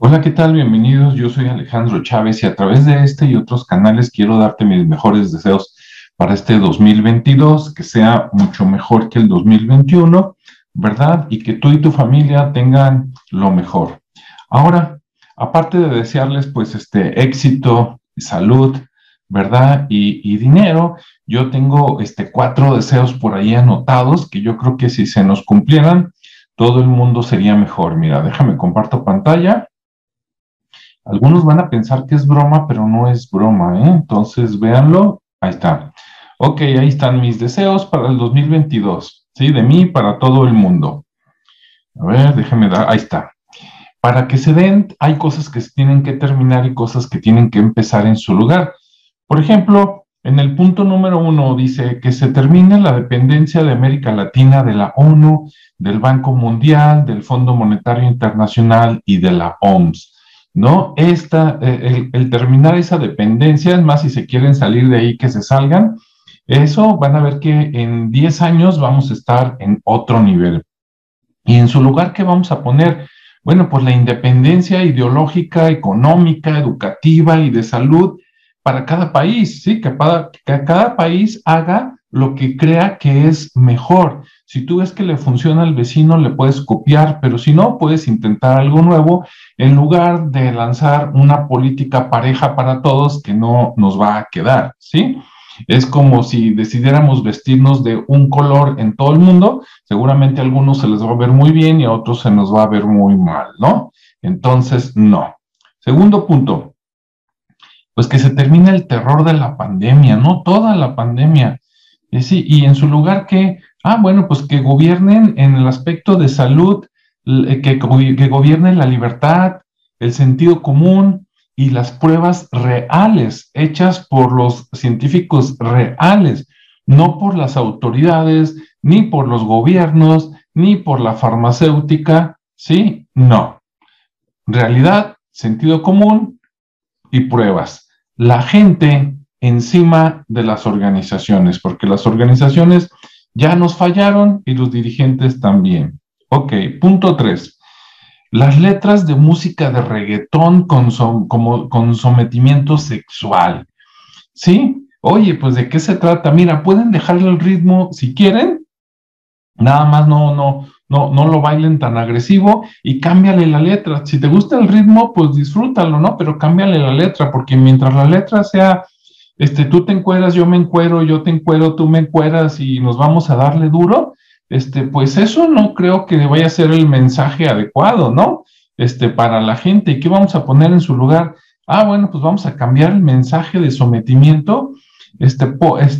Hola, ¿qué tal? Bienvenidos. Yo soy Alejandro Chávez y a través de este y otros canales quiero darte mis mejores deseos para este 2022, que sea mucho mejor que el 2021, ¿verdad? Y que tú y tu familia tengan lo mejor. Ahora, aparte de desearles pues este éxito, salud, ¿verdad? Y, dinero, yo tengo este cuatro deseos por ahí anotados que yo creo que si se nos cumplieran, todo el mundo sería mejor. Mira, déjame comparto pantalla. Algunos van a pensar que es broma, pero no es broma, ¿eh? Entonces, véanlo. Ahí está. Ok, ahí están mis deseos para el 2022, ¿sí? De mí para todo el mundo. A ver, déjeme dar, ahí está. Para que se den, hay cosas que se tienen que terminar y cosas que tienen que empezar en su lugar. Por ejemplo, en el punto número uno dice que se termine la dependencia de América Latina de la ONU, del Banco Mundial, del Fondo Monetario Internacional y de la OMS. ¿No? Esta, eh, el, terminar esa dependencia, es más, si se quieren salir de ahí, que se salgan, eso van a ver que en 10 años vamos a estar en otro nivel. Y en su lugar, ¿qué vamos a poner? Bueno, pues la independencia ideológica, económica, educativa y de salud para cada país, ¿sí? Que, que cada país haga lo que crea que es mejor. Si tú ves que le funciona al vecino, le puedes copiar, pero si no, puedes intentar algo nuevo en lugar de lanzar una política pareja para todos que no nos va a quedar, ¿sí? Es como si decidiéramos vestirnos de un color en todo el mundo, seguramente a algunos se les va a ver muy bien y a otros se nos va a ver muy mal, ¿no? Entonces, no. Segundo punto, pues que se termine el terror de la pandemia, no toda la pandemia. Sí, y en su lugar que, ah, bueno, pues que gobiernen en el aspecto de salud, que, que gobiernen la libertad, el sentido común y las pruebas reales, hechas por los científicos reales, no por las autoridades, ni por los gobiernos, ni por la farmacéutica, ¿sí? No. Realidad, sentido común y pruebas la gente encima de las organizaciones, porque las organizaciones ya nos fallaron y los dirigentes también. Ok, punto tres. Las letras de música de reggaetón con, como, con sometimiento sexual. ¿Sí? Oye, pues de qué se trata? Mira, pueden dejarle el ritmo si quieren. Nada más no, no, no, no lo bailen tan agresivo y cámbiale la letra. Si te gusta el ritmo, pues disfrútalo, ¿no? Pero cámbiale la letra, porque mientras la letra sea, este, tú te encueras, yo me encuero, yo te encuero, tú me encueras y nos vamos a darle duro, este, pues eso no creo que vaya a ser el mensaje adecuado, ¿no? Este, para la gente. ¿Y qué vamos a poner en su lugar? Ah, bueno, pues vamos a cambiar el mensaje de sometimiento este,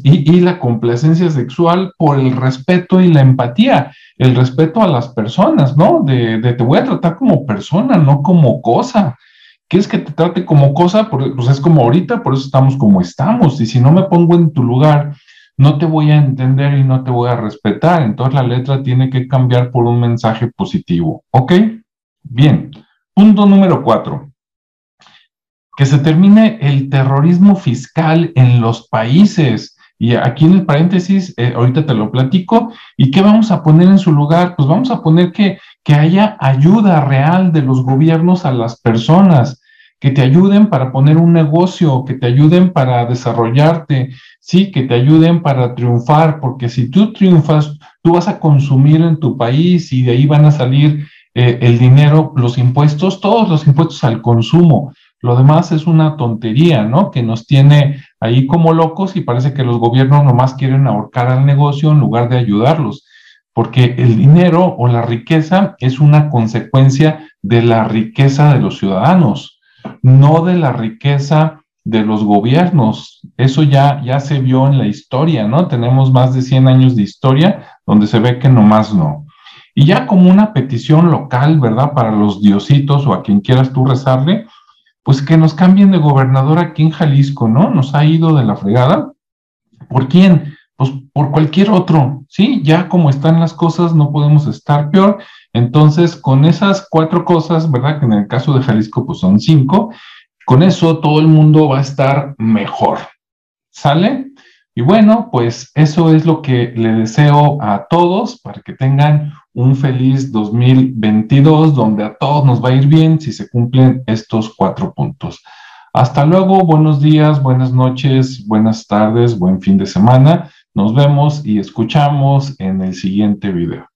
y, la complacencia sexual por el respeto y la empatía, el respeto a las personas, ¿no? De, te voy a tratar como persona, no como cosa. ¿Quieres que te trate como cosa? Pues es como ahorita, por eso estamos como estamos. Y si no me pongo en tu lugar, no te voy a entender y no te voy a respetar. Entonces la letra tiene que cambiar por un mensaje positivo. ¿Ok? Bien. Punto número cuatro que se termine el terrorismo fiscal en los países. Y aquí en el paréntesis, eh, ahorita te lo platico, ¿y qué vamos a poner en su lugar? Pues vamos a poner que, que haya ayuda real de los gobiernos a las personas, que te ayuden para poner un negocio, que te ayuden para desarrollarte, sí, que te ayuden para triunfar, porque si tú triunfas, tú vas a consumir en tu país y de ahí van a salir eh, el dinero, los impuestos, todos los impuestos al consumo. Lo demás es una tontería, ¿no? Que nos tiene ahí como locos y parece que los gobiernos nomás quieren ahorcar al negocio en lugar de ayudarlos, porque el dinero o la riqueza es una consecuencia de la riqueza de los ciudadanos, no de la riqueza de los gobiernos. Eso ya, ya se vio en la historia, ¿no? Tenemos más de 100 años de historia donde se ve que nomás no. Y ya como una petición local, ¿verdad? Para los diositos o a quien quieras tú rezarle, pues que nos cambien de gobernador aquí en Jalisco, ¿no? Nos ha ido de la fregada. ¿Por quién? Pues por cualquier otro, ¿sí? Ya como están las cosas, no podemos estar peor. Entonces, con esas cuatro cosas, ¿verdad? Que en el caso de Jalisco, pues son cinco, con eso todo el mundo va a estar mejor. ¿Sale? Y bueno, pues eso es lo que le deseo a todos para que tengan un feliz 2022 donde a todos nos va a ir bien si se cumplen estos cuatro puntos. Hasta luego, buenos días, buenas noches, buenas tardes, buen fin de semana. Nos vemos y escuchamos en el siguiente video.